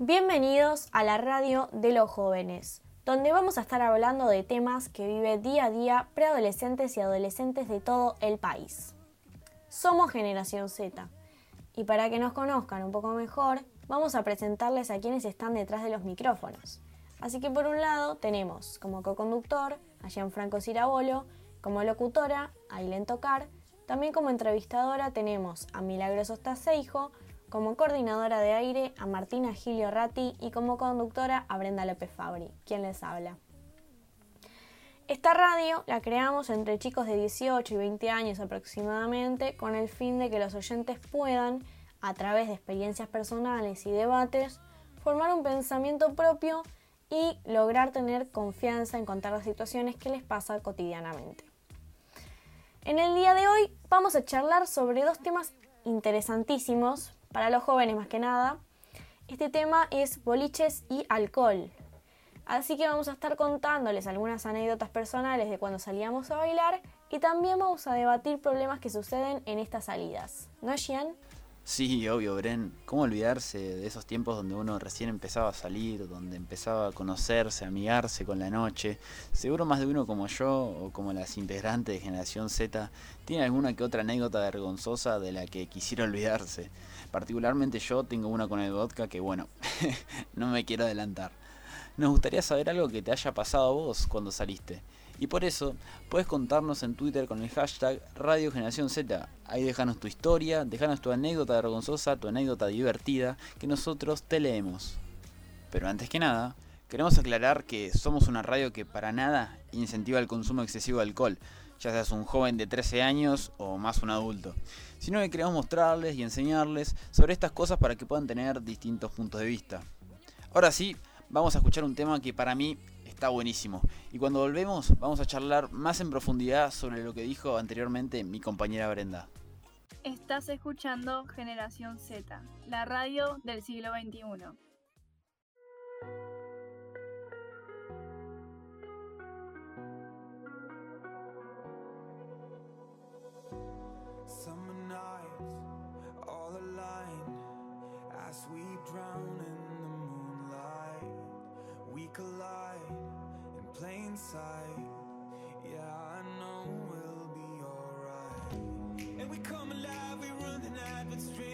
Bienvenidos a la radio de los jóvenes, donde vamos a estar hablando de temas que vive día a día preadolescentes y adolescentes de todo el país. Somos Generación Z y para que nos conozcan un poco mejor, vamos a presentarles a quienes están detrás de los micrófonos. Así que por un lado tenemos como co-conductor a Gianfranco Cirabolo, como locutora a Aileen Tocar, también como entrevistadora tenemos a Milagros Ostaseijo, como coordinadora de aire a Martina Gilio Ratti y como conductora a Brenda López Fabri, quien les habla. Esta radio la creamos entre chicos de 18 y 20 años aproximadamente con el fin de que los oyentes puedan, a través de experiencias personales y debates, formar un pensamiento propio y lograr tener confianza en contar las situaciones que les pasa cotidianamente. En el día de hoy vamos a charlar sobre dos temas interesantísimos para los jóvenes más que nada. Este tema es boliches y alcohol. Así que vamos a estar contándoles algunas anécdotas personales de cuando salíamos a bailar y también vamos a debatir problemas que suceden en estas salidas. ¿No, Gian? Sí, obvio, Bren. ¿Cómo olvidarse de esos tiempos donde uno recién empezaba a salir, donde empezaba a conocerse, a amigarse con la noche? Seguro más de uno como yo o como las integrantes de Generación Z tiene alguna que otra anécdota vergonzosa de la que quisiera olvidarse. Particularmente yo tengo una con el vodka que, bueno, no me quiero adelantar. Nos gustaría saber algo que te haya pasado a vos cuando saliste. Y por eso puedes contarnos en Twitter con el hashtag Radio Generación Z. Ahí déjanos tu historia, déjanos tu anécdota vergonzosa, tu anécdota divertida, que nosotros te leemos. Pero antes que nada, queremos aclarar que somos una radio que para nada incentiva el consumo excesivo de alcohol, ya seas un joven de 13 años o más un adulto, sino que queremos mostrarles y enseñarles sobre estas cosas para que puedan tener distintos puntos de vista. Ahora sí, vamos a escuchar un tema que para mí está buenísimo. Y cuando volvemos vamos a charlar más en profundidad sobre lo que dijo anteriormente mi compañera Brenda. Estás escuchando Generación Z, la radio del siglo XXI. Summer nights, all aligned as we drown in the moonlight. We collide in plain sight. Yeah, I know we'll be alright. And we come alive, we run the night with strangers.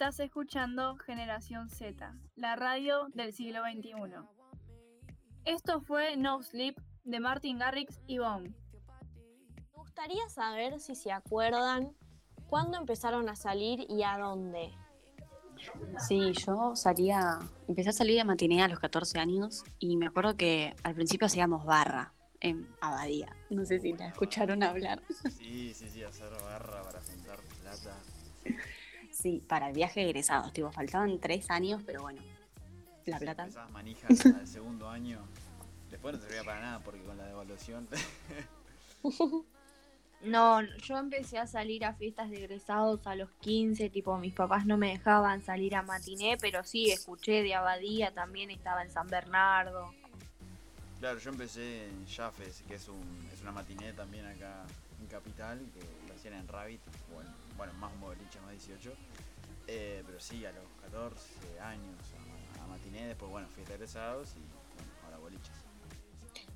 Estás escuchando Generación Z, la radio del siglo XXI. Esto fue No Sleep de Martin Garrix y Bone. Me gustaría saber si se acuerdan cuándo empezaron a salir y a dónde. Sí, yo salía, empecé a salir a matinea a los 14 años y me acuerdo que al principio hacíamos barra en Abadía. No sé si la escucharon hablar. Sí, sí, sí, hacer barra para juntar plata. Sí, para el viaje de egresados, tipo, faltaban tres años, pero bueno, la plata. Esas manijas al segundo año. Después no servía para nada porque con la devaluación. No, yo empecé a salir a fiestas de egresados a los 15, tipo mis papás no me dejaban salir a matiné, pero sí, escuché de Abadía, también estaba en San Bernardo. claro, yo empecé en Jafes, que es, un, es una matiné también acá en Capital, que lo hacían en Rabbit, bueno, bueno más un boliche, más 18. Eh, pero sí, a los 14 años a, a matiné, después bueno, fiesta de egresados y bueno, ahora boliches.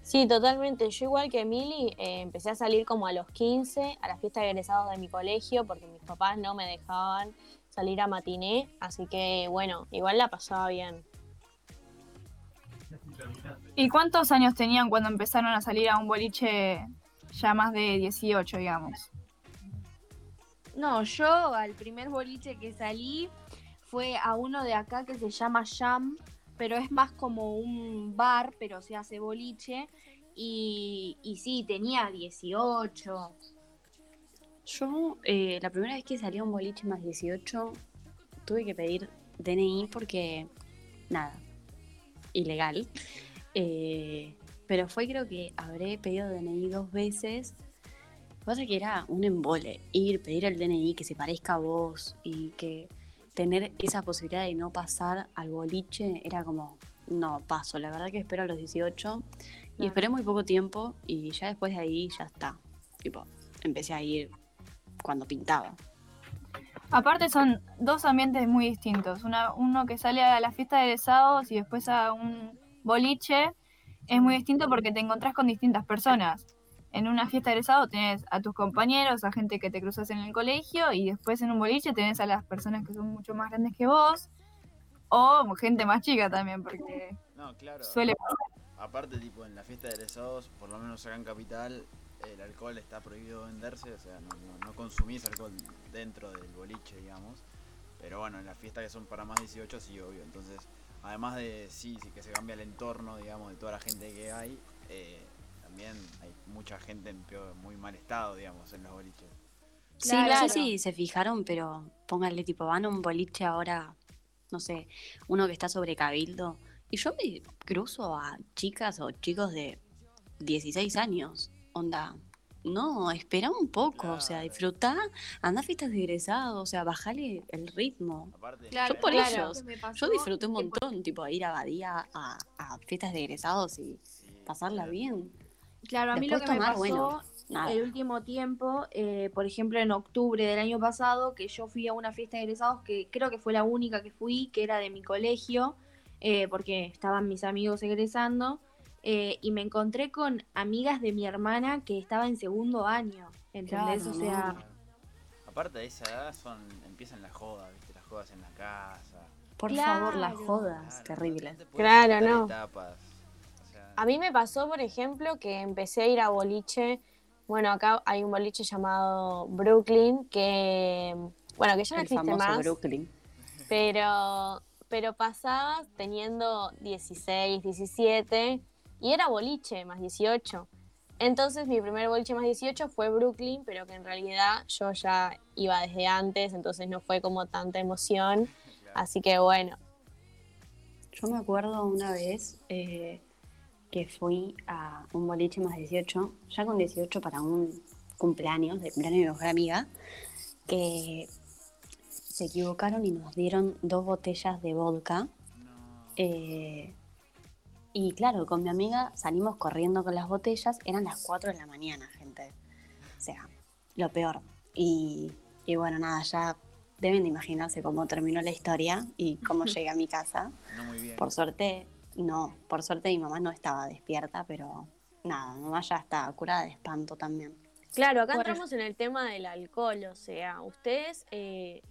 Sí, totalmente. Yo igual que Emily, eh, empecé a salir como a los 15 a la fiesta de egresados de mi colegio porque mis papás no me dejaban salir a matiné, así que bueno, igual la pasaba bien. ¿Y cuántos años tenían cuando empezaron a salir a un boliche ya más de 18, digamos? No, yo al primer boliche que salí fue a uno de acá que se llama Jam, pero es más como un bar, pero se hace boliche. Y, y sí, tenía 18. Yo, eh, la primera vez que salí a un boliche más 18, tuve que pedir DNI porque, nada, ilegal. Eh, pero fue creo que habré pedido DNI dos veces. Lo que pasa es que era un embole, ir, pedir el DNI que se parezca a vos y que tener esa posibilidad de no pasar al boliche era como, no, paso. La verdad que espero a los 18 y esperé muy poco tiempo y ya después de ahí ya está. Tipo, empecé a ir cuando pintaba. Aparte son dos ambientes muy distintos. Una, uno que sale a la fiesta de egresados y después a un boliche es muy distinto porque te encontrás con distintas personas. En una fiesta de egresados tenés a tus compañeros, a gente que te cruzas en el colegio y después en un boliche tenés a las personas que son mucho más grandes que vos o gente más chica también porque No, claro. suele pasar. Aparte, tipo, en la fiesta de egresados, por lo menos acá en Capital, el alcohol está prohibido venderse, o sea, no, no, no consumís alcohol dentro del boliche, digamos. Pero bueno, en las fiestas que son para más 18, sí, obvio. Entonces, además de, sí, sí que se cambia el entorno, digamos, de toda la gente que hay, eh, también hay mucha gente en peor, muy mal estado, digamos, en los boliches. Sí, no sé si se fijaron, pero pónganle tipo, van a un boliche ahora, no sé, uno que está sobre Cabildo. Y yo me cruzo a chicas o chicos de 16 años. Onda, no, espera un poco, o sea, Claro. disfrutá, anda a fiestas de egresados, o sea, bajale el ritmo. Aparte, Claro, Yo por ellos, Yo disfruté un montón, tipo, ir a Badía a, a fiestas de egresados y sí, pasarla claro. bien. Claro, a mí lo que me pasó bueno, Nada. el último tiempo, eh, por ejemplo, en octubre del año pasado, que yo fui a una fiesta de egresados que creo que fue la única que fui, que era de mi colegio, eh, porque estaban mis amigos egresando, eh, y me encontré con amigas de mi hermana que estaba en segundo año, ¿entendés? Claro, o sea, no. Aparte de esa edad son, empiezan las jodas, ¿viste? Las jodas en la casa. Por favor, las jodas, Claro, terrible. Claro, no. etapas. A mí me pasó, por ejemplo, que empecé a ir a boliche. Bueno, acá hay un boliche llamado Brooklyn que, bueno, que ya no El existe famoso más, Brooklyn. pero, pero pasabas teniendo 16, 17 y era boliche más 18. Entonces mi primer boliche más 18 fue Brooklyn, pero que en realidad yo ya iba desde antes, entonces no fue como tanta emoción. Así que bueno, Yo me acuerdo una vez eh, que fui a un boliche más 18, ya con 18 para un cumpleaños, de cumpleaños de mi mejor amiga, que se equivocaron y nos dieron dos botellas de vodka. Eh, y claro, con mi amiga salimos corriendo con las botellas, eran las 4 de la mañana, gente. O sea, lo peor. Y, y bueno, nada, ya deben de imaginarse cómo terminó la historia y cómo llegué a mi casa. No muy bien. Por suerte, no, por suerte mi mamá no estaba despierta, pero nada, mi mamá ya está curada de espanto también. Claro, acá Bueno. entramos en el tema del alcohol, o sea, ustedes, eh,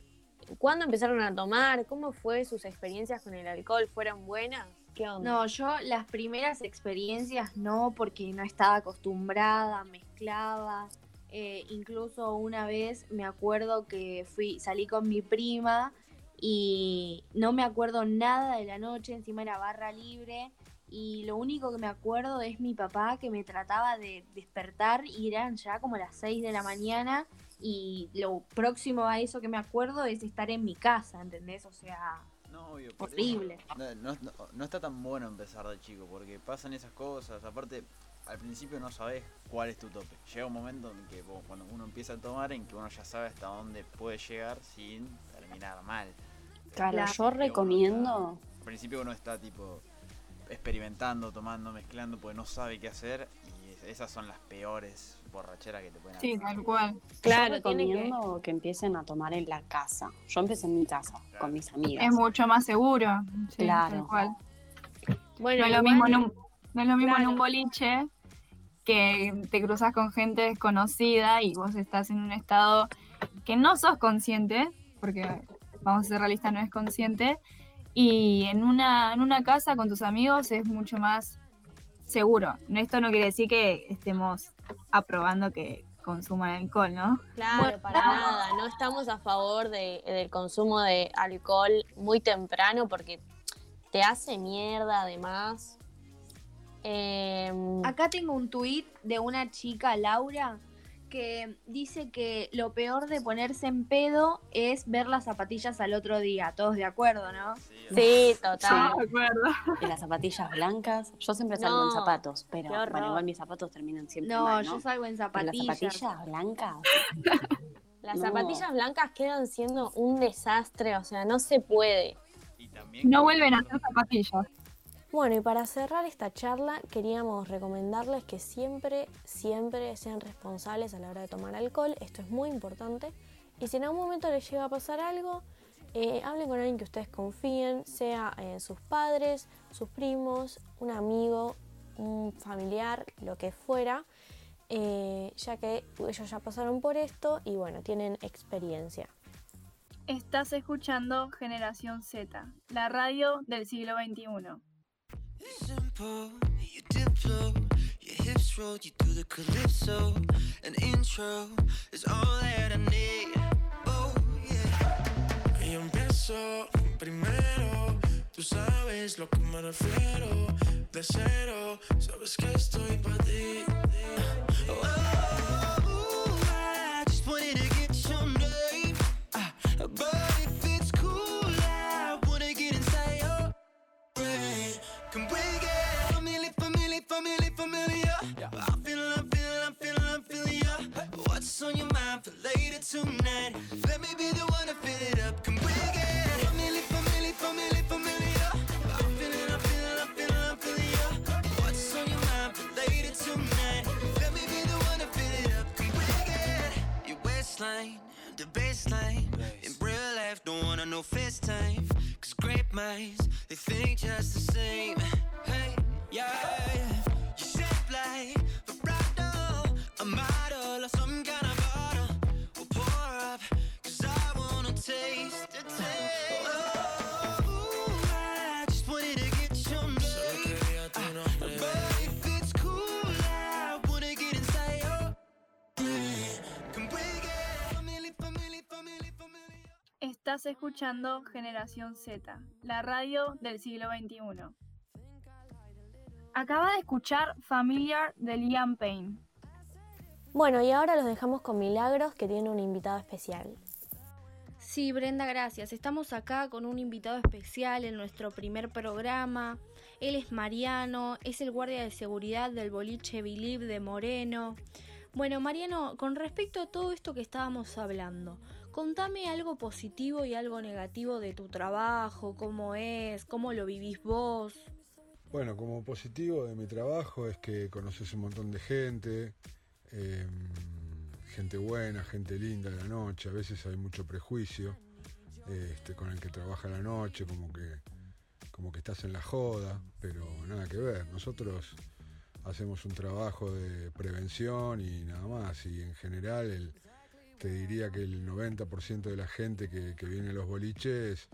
¿cuándo empezaron a tomar? ¿Cómo fue sus experiencias con el alcohol? ¿Fueron buenas? ¿Qué onda? no, yo las primeras experiencias no, porque no estaba acostumbrada, mezclaba. Eh, incluso una vez me acuerdo que fui, salí con mi prima y no me acuerdo nada de la noche, encima era barra libre y lo único que me acuerdo es mi papá que me trataba de despertar y eran ya como las 6 de la mañana y lo próximo a eso que me acuerdo es estar en mi casa, ¿entendés? O sea, No, obvio, horrible. No, no- no- no está tan bueno empezar de chico, porque pasan esas cosas. Aparte, al principio no sabes cuál es tu tope. Llega un momento en que vos, cuando uno empieza a tomar, en que uno ya sabe hasta dónde puede llegar sin terminar mal. Claro, yo recomiendo, Al principio uno está tipo experimentando, tomando, mezclando, porque no sabe qué hacer. Y es- esas son las peores borracheras que te pueden Sí, hacer. tal cual. Claro, yo tiene que- recomiendo que... empiecen a tomar en la casa. Yo empecé en mi casa, con mis amigas. Es mucho más seguro. sí, Claro. tal cual. Bueno, No es lo mismo en un, no es lo mismo en un boliche que te cruzas con gente desconocida y vos estás en un estado que no sos consciente, porque vamos a ser realistas, no es consciente. Y en una, en una casa con tus amigos es mucho más seguro. Esto no quiere decir que estemos aprobando que consuman alcohol, ¿no? Claro, para nada. No estamos a favor de- del consumo de alcohol muy temprano porque te hace mierda además. Em, Acá tengo un tuit de una chica, Laura, que dice que lo peor de ponerse en pedo es ver las zapatillas al otro día. Todos de acuerdo, ¿no? sí, total. de acuerdo. Y las zapatillas blancas, yo siempre salgo en zapatos, pero bueno, igual mis zapatos terminan siempre No, mal, yo ¿no? salgo en Pero las zapatillas. zapatillas blancas, Las No. zapatillas blancas quedan siendo un desastre, o sea, no se puede. Y también No vuelven a hacer zapatillas. Bueno, y para cerrar esta charla, queríamos recomendarles que siempre, siempre sean responsables a la hora de tomar alcohol. Esto es muy importante. Y si en algún momento les llega a pasar algo, eh, hablen con alguien que ustedes confíen, sea eh, sus padres, sus primos, un amigo, un familiar, lo que fuera, eh, ya que ellos ya pasaron por esto y bueno, tienen experiencia. Estás escuchando Generación Z, la radio del siglo XXI. Simple, you dip low, your hips roll, you do the calypso. An intro is all that I need. Oh, yeah. Y empiezo primero, tú sabes lo que me refiero. De cero, sabes que estoy para ti. Oh, I tonight? Let me be the one Estás escuchando Generación Z, la radio del siglo XXI. Acaba de escuchar Familiar de Liam Payne. Bueno, y ahora los dejamos con Milagros, que tiene un invitado especial. Sí, Brenda, gracias. Estamos acá con un invitado especial en nuestro primer programa. Él es Mariano, es el guardia de seguridad del boliche Believe de Moreno. Bueno, Mariano, con respecto a todo esto que estábamos hablando, contame algo positivo y algo negativo de tu trabajo, cómo es, cómo lo vivís vos. Bueno, como positivo de mi trabajo es que conoces un montón de gente, eh, gente buena, gente linda de la noche, a veces hay mucho prejuicio este, con el que trabaja la noche, como que, como que estás en la joda, pero nada que ver. Nosotros hacemos un trabajo de prevención y nada más, y en general el- te diría que el 90% de la gente que, viene a los boliches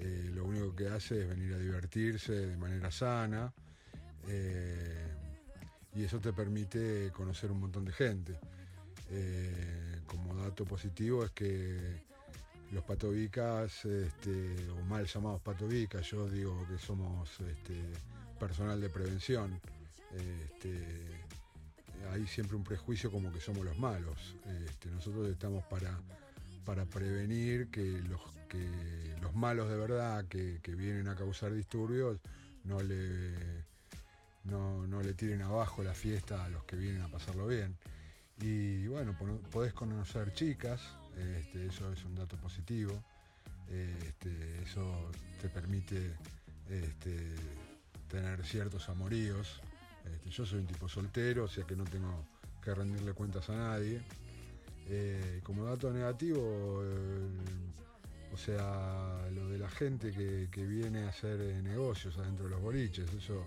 eh, lo único que hace es venir a divertirse de manera sana eh, y eso te permite conocer un montón de gente. Eh, como dato positivo es que los patovicas, este, o mal llamados patovicas, yo digo que somos este, personal de prevención, este, hay siempre un prejuicio como que somos los malos. Este, nosotros estamos para, para prevenir que los, que los malos de verdad que, que vienen a causar disturbios no le, no, no le tiren abajo la fiesta a los que vienen a pasarlo bien. Y bueno, po- podés conocer chicas, este, eso es un dato positivo. Este, eso te permite tener ciertos amoríos. Este, yo soy un tipo soltero, o sea que no tengo que rendirle cuentas a nadie. Eh, como dato negativo, eh, o sea, lo de la gente que, que viene a hacer eh, negocios adentro de los boliches, eso,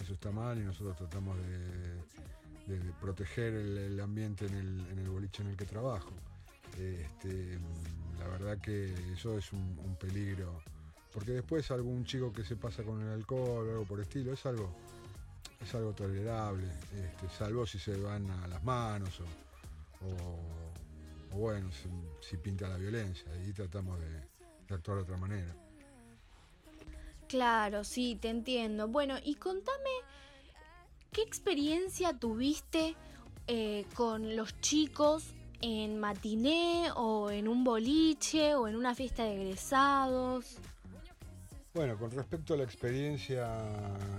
eso está mal y nosotros tratamos de, proteger el, ambiente en el, en el boliche en el que trabajo. Este, la verdad que eso es un, peligro. Porque después algún chico que se pasa con el alcohol o algo por estilo, es algo, es algo tolerable, este, salvo si se van a las manos o, bueno, si, pinta la violencia. Ahí tratamos de, de actuar de otra manera. Claro, sí, te entiendo. Bueno, y contame, ¿qué experiencia tuviste eh, con los chicos en matiné o en un boliche o en una fiesta de egresados? Bueno, con respecto a la experiencia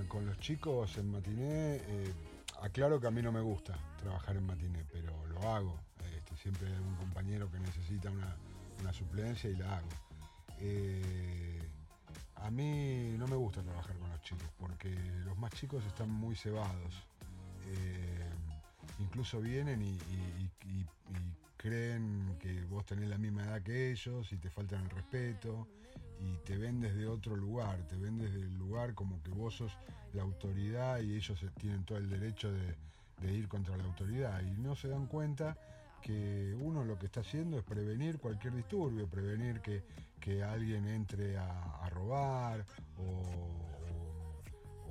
con los chicos en matiné, eh, aclaro que a mí no me gusta trabajar en matiné, pero lo hago. Este, siempre hay un compañero que necesita una, suplencia y la hago. Eh, a mí no me gusta trabajar con los chicos porque los más chicos están muy cebados. Eh, incluso vienen y creen que vos tenés la misma edad que ellos y te faltan el respeto y te ven desde otro lugar, te ven desde el lugar como que vos sos la autoridad y ellos tienen todo el derecho de, ir contra la autoridad. Y no se dan cuenta que uno lo que está haciendo es prevenir cualquier disturbio, prevenir que, alguien entre a, robar o,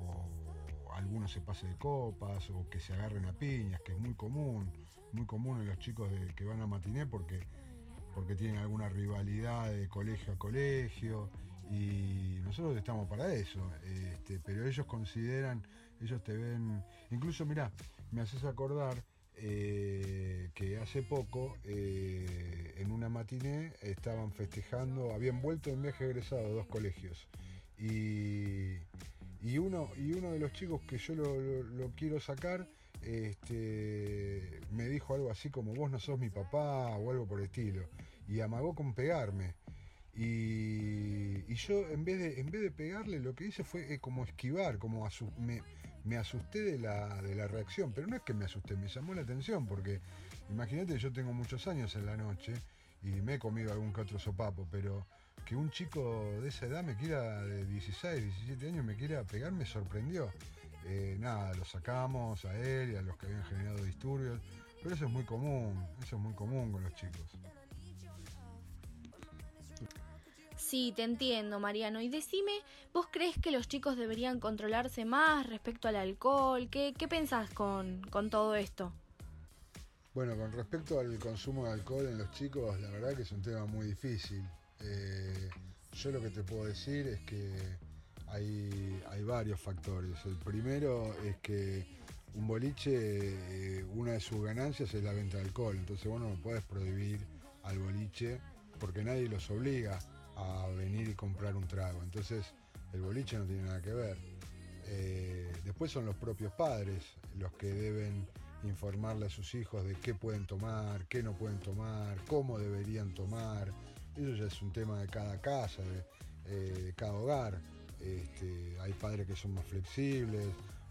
o- alguno se pase de copas o que se agarren a piñas, que es muy común, muy común en los chicos que van a matiné porque, porque tienen alguna rivalidad de colegio a colegio y nosotros estamos para eso, este, pero ellos consideran, ellos te ven, incluso mirá, me haces acordar eh, que hace poco eh, en una matiné estaban festejando, habían vuelto en viaje egresado dos colegios y, y uno, y uno de los chicos que yo lo, quiero sacar este, me dijo algo así como vos no sos mi papá o algo por el estilo. Y amagó con pegarme. Y, yo en vez, de, en vez de pegarle lo que hice fue eh, como esquivar, como me asusté de la, de la reacción, pero no es que me asusté, me llamó la atención porque imagínate, yo tengo muchos años en la noche y me he comido algún que otro sopapo, pero que un chico de esa edad me quiera, de 16, 17 años, me quiera pegar, me sorprendió. Eh, nada, lo sacamos a él y a los que habían generado disturbios, pero eso es muy común, eso es muy común con los chicos. Sí, te entiendo, Mariano. Y decime, ¿vos crees que los chicos deberían controlarse más respecto al alcohol? ¿Qué, qué pensás con, con todo esto? Bueno, con respecto al consumo de alcohol en los chicos, la verdad que es un tema muy difícil. Eh, yo lo que te puedo decir es que hay, hay varios factores. El primero es que un boliche, eh, una de sus ganancias es la venta de alcohol. Entonces vos no puedes prohibir al boliche porque nadie los obliga a venir y comprar un trago. Entonces el boliche no tiene nada que ver. Eh, después son los propios padres los que deben informarle a sus hijos de qué pueden tomar, qué no pueden tomar, cómo deberían tomar. Eso ya es un tema de cada casa, de, eh, de cada hogar. Este, hay padres que son más flexibles,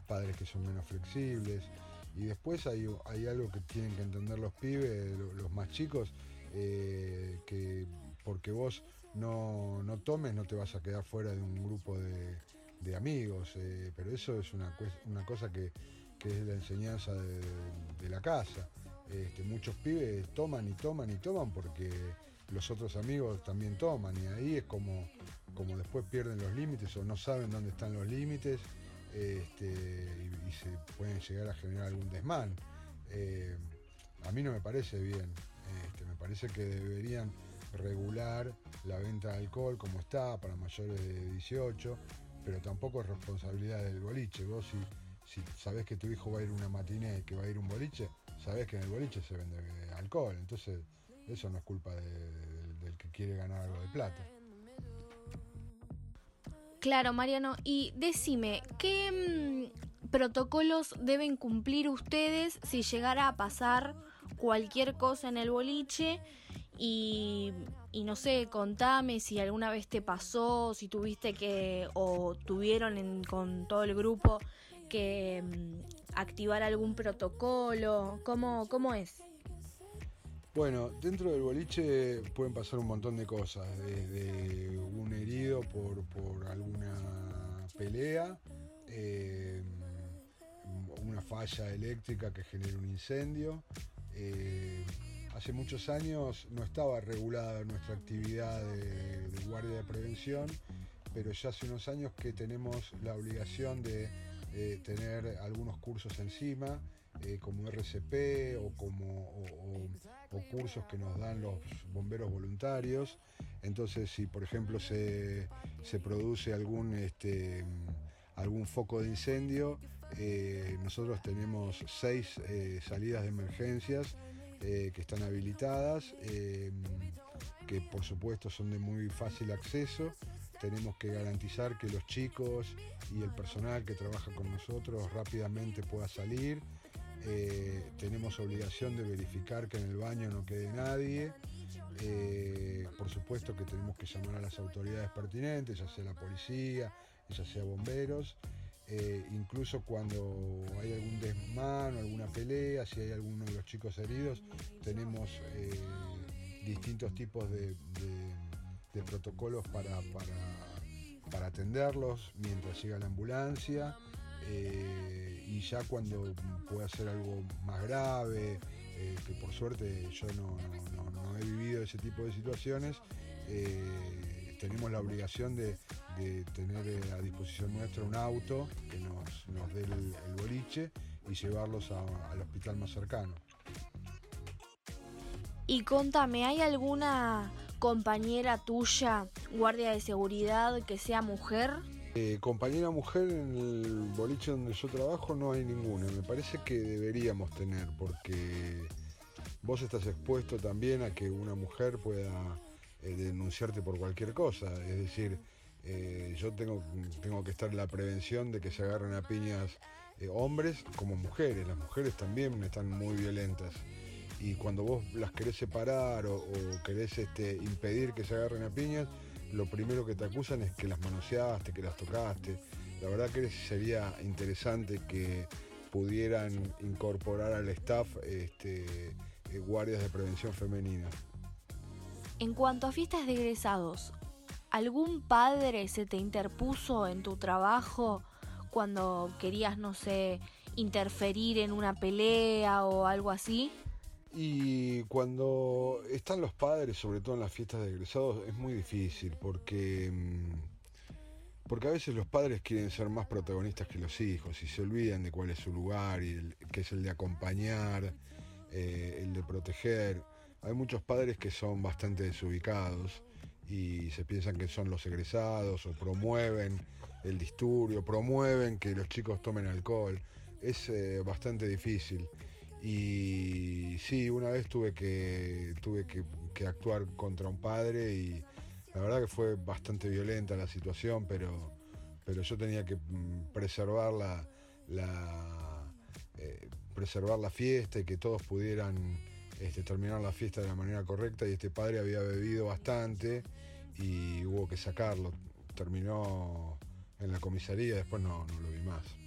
padres que son menos flexibles. Y después hay, algo que tienen que entender los pibes, lo- los más chicos, eh, que porque vos no, no tomes no te vas a quedar fuera de un grupo de, amigos, eh, pero eso es una, cosa que, es la enseñanza de, de la casa. Este, muchos pibes toman y toman y toman porque los otros amigos también toman y ahí es como, como después pierden los límites o no saben dónde están los límites este, y, y se pueden llegar a generar algún desmán. Eh, a mí no me parece bien, este, me parece que deberían regular la venta de alcohol como está para mayores de 18, pero tampoco es responsabilidad del boliche. Vos si, si sabés que tu hijo va a ir una matiné y que va a ir un boliche, sabés que en el boliche se vende alcohol, entonces eso no es culpa de- del- del que quiere ganar algo de plata. Claro, Mariano. Y decime, ¿qué mm, protocolos deben cumplir ustedes si llegara a pasar cualquier cosa en el boliche? Y, y no sé, contame si alguna vez te pasó, si tuviste que, o tuvieron en- con todo el grupo que mm, activar algún protocolo. ¿Cómo, cómo es? Bueno, dentro del boliche pueden pasar un montón de cosas, desde un herido por, por alguna pelea, eh, una falla eléctrica que genere un incendio, eh, hace muchos años no estaba regulada nuestra actividad de, de guardia de prevención, pero ya hace unos años que tenemos la obligación de eh, tener algunos cursos encima, eh, como RCP o, como, cursos que nos dan los bomberos voluntarios. Entonces, si por ejemplo se, se produce algún, este, algún foco de incendio, eh, nosotros tenemos seis eh, salidas de emergencias que están habilitadas, que por supuesto son de muy fácil acceso. Tenemos que garantizar que los chicos y el personal que trabaja con nosotros rápidamente pueda salir. Eh, tenemos obligación de verificar que en el baño no quede nadie. Eh, por supuesto que tenemos que llamar a las autoridades pertinentes, ya sea la policía, ya sea bomberos. Eh, incluso cuando hay algún desmán o alguna pelea, si hay alguno de los chicos heridos, tenemos distintos tipos de, protocolos para, atenderlos mientras llega la ambulancia. Y ya cuando pueda ser algo más grave, eh, que por suerte yo no, no- no- he vivido ese tipo de situaciones, eh, tenemos la obligación de, tener eh, a disposición nuestra un auto que nos, nos dé el, boliche y llevarlos al hospital más cercano. Y contame, ¿hay alguna compañera tuya, guardia de seguridad, que sea mujer? Eh, compañera mujer en el boliche donde yo trabajo no hay ninguna. Me parece que deberíamos tener porque vos estás expuesto también a que una mujer pueda eh, denunciarte por cualquier cosa. Es decir, eh, yo tengo, tengo que estar en la prevención de que se agarren a piñas hombres como mujeres. Las mujeres también están muy violentas. Y cuando vos las querés separar o, o querés este, impedir que se agarren a piñas, lo primero que te acusan es que las manoseaste, que las tocaste. La verdad que sería interesante que pudieran incorporar al staff este, eh, guardias de prevención femenina. En cuanto a fiestas de egresados, ¿algún padre se te interpuso en tu trabajo cuando querías, no sé, interferir en una pelea o algo así? Y cuando están los padres, sobre todo en las fiestas de egresados, es muy difícil porque, mm, porque a veces los padres quieren ser más protagonistas que los hijos y se olvidan de cuál es su lugar y el- que es el de acompañar, eh, el de proteger. Hay muchos padres que son bastante desubicados y se piensan que son los egresados o promueven el disturbio, promueven que los chicos tomen alcohol. Es eh, bastante difícil. Y sí, una vez tuve que, tuve que, actuar contra un padre y la verdad que fue bastante violenta la situación, pero, pero yo tenía que mm, preservar la, la, eh, preservar la fiesta y que todos pudieran este, terminar la fiesta de la manera correcta y este padre había bebido bastante y hubo que sacarlo. Terminó en la comisaría, después no, no lo vi más.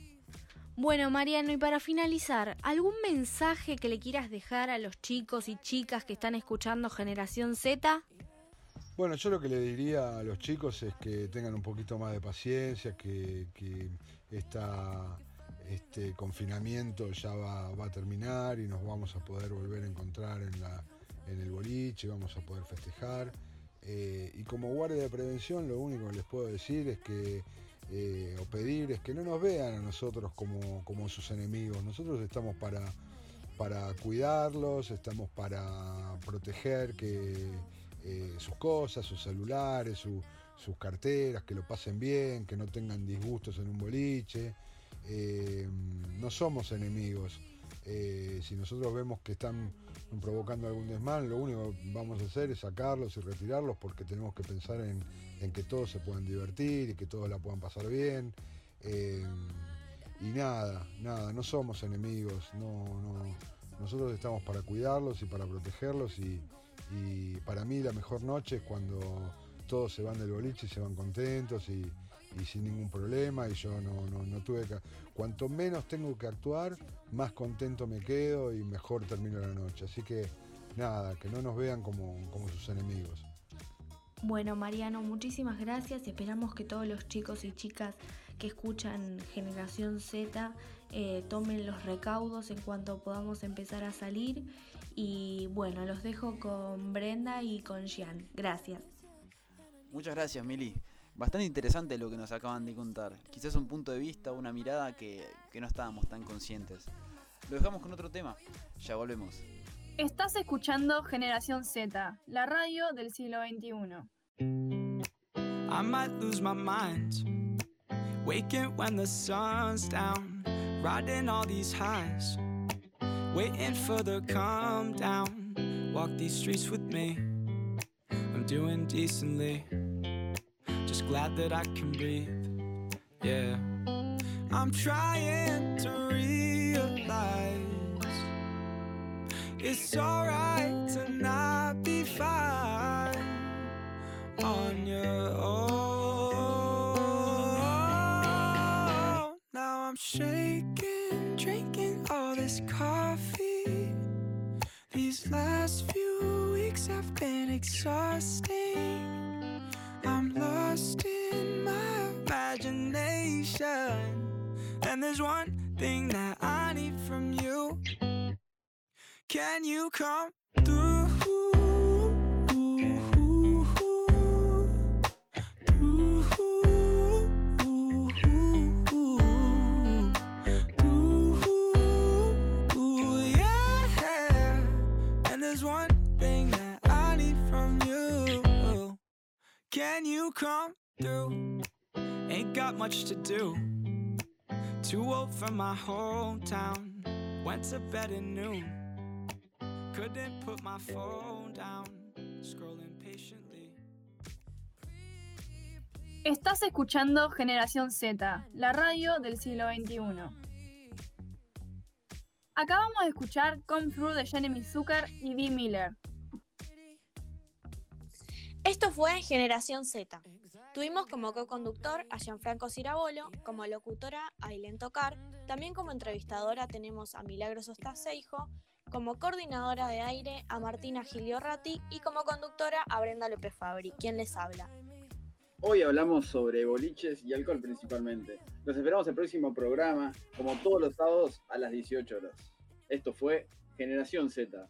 Bueno, Mariano, y para finalizar, ¿algún mensaje que le quieras dejar a los chicos y chicas que están escuchando Generación Z? Bueno, yo lo que le diría a los chicos es que tengan un poquito más de paciencia, que, este confinamiento ya va, va a terminar y nos vamos a poder volver a encontrar en, la, en el boliche, vamos a poder festejar. Eh, y como guardia de prevención, lo único que les puedo decir es que, eh, o pedir, es que no nos vean a nosotros como, como sus enemigos. Nosotros estamos para, para cuidarlos, estamos para proteger que eh, sus cosas, sus celulares, su- sus carteras, que lo pasen bien, que no tengan disgustos en un boliche. Eh, no somos enemigos. Eh, si nosotros vemos que están provocando algún desmán, lo único que vamos a hacer es sacarlos y retirarlos porque tenemos que pensar en, que todos se puedan divertir y que todos la puedan pasar bien. Eh, y nada, nada, no somos enemigos, no, no, nosotros estamos para cuidarlos y para protegerlos y, y para mí la mejor noche es cuando todos se van del boliche y se van contentos y, y sin ningún problema y yo no, no, no tuve que... Cuanto menos tengo que actuar, más contento me quedo y mejor termino la noche. Así que nada, que no nos vean como, como sus enemigos. Bueno, Mariano, muchísimas gracias. Esperamos que todos los chicos y chicas que escuchan Generación Z eh, tomen los recaudos en cuanto podamos empezar a salir Y bueno, los dejo con Brenda y con Gian. Gracias. Muchas gracias, Mili. Bastante interesante lo que nos acaban de contar. Quizás un punto de vista, una mirada que, que no estábamos tan conscientes. Lo dejamos con otro tema. Ya volvemos. Estás escuchando Generación Z, la radio del siglo XXI. I might lose my mind. Waking when the sun's down, riding all these highs, waiting for the calm down. Walk these streets with me. I'm doing decently, glad that I can breathe. Yeah, I'm trying to realize it's alright to not be fine on your own. Now I'm shaking, drinking all this coffee. These last few weeks have been exhausting. And there's one thing that I need from you. Can you come Old for my hometown. Went to bed at noon. Couldn't put my phone down. Scrolling patiently. Estás escuchando Generación Z, la radio del siglo XXI. Acabamos de escuchar Come Through de Jeremy Zucker y Dee Miller. Esto fue Generación Z. Tuvimos como co-conductor a Gianfranco Cirabolo, como locutora a Ailén Tocar, también como entrevistadora tenemos a Milagros Ostaseijo, como coordinadora de aire a Martina Giliorrati y como conductora a Brenda López Fabri, quien les habla. Hoy hablamos sobre boliches y alcohol principalmente. Los esperamos el próximo programa, como todos los sábados a las 18 horas. Esto fue Generación Z.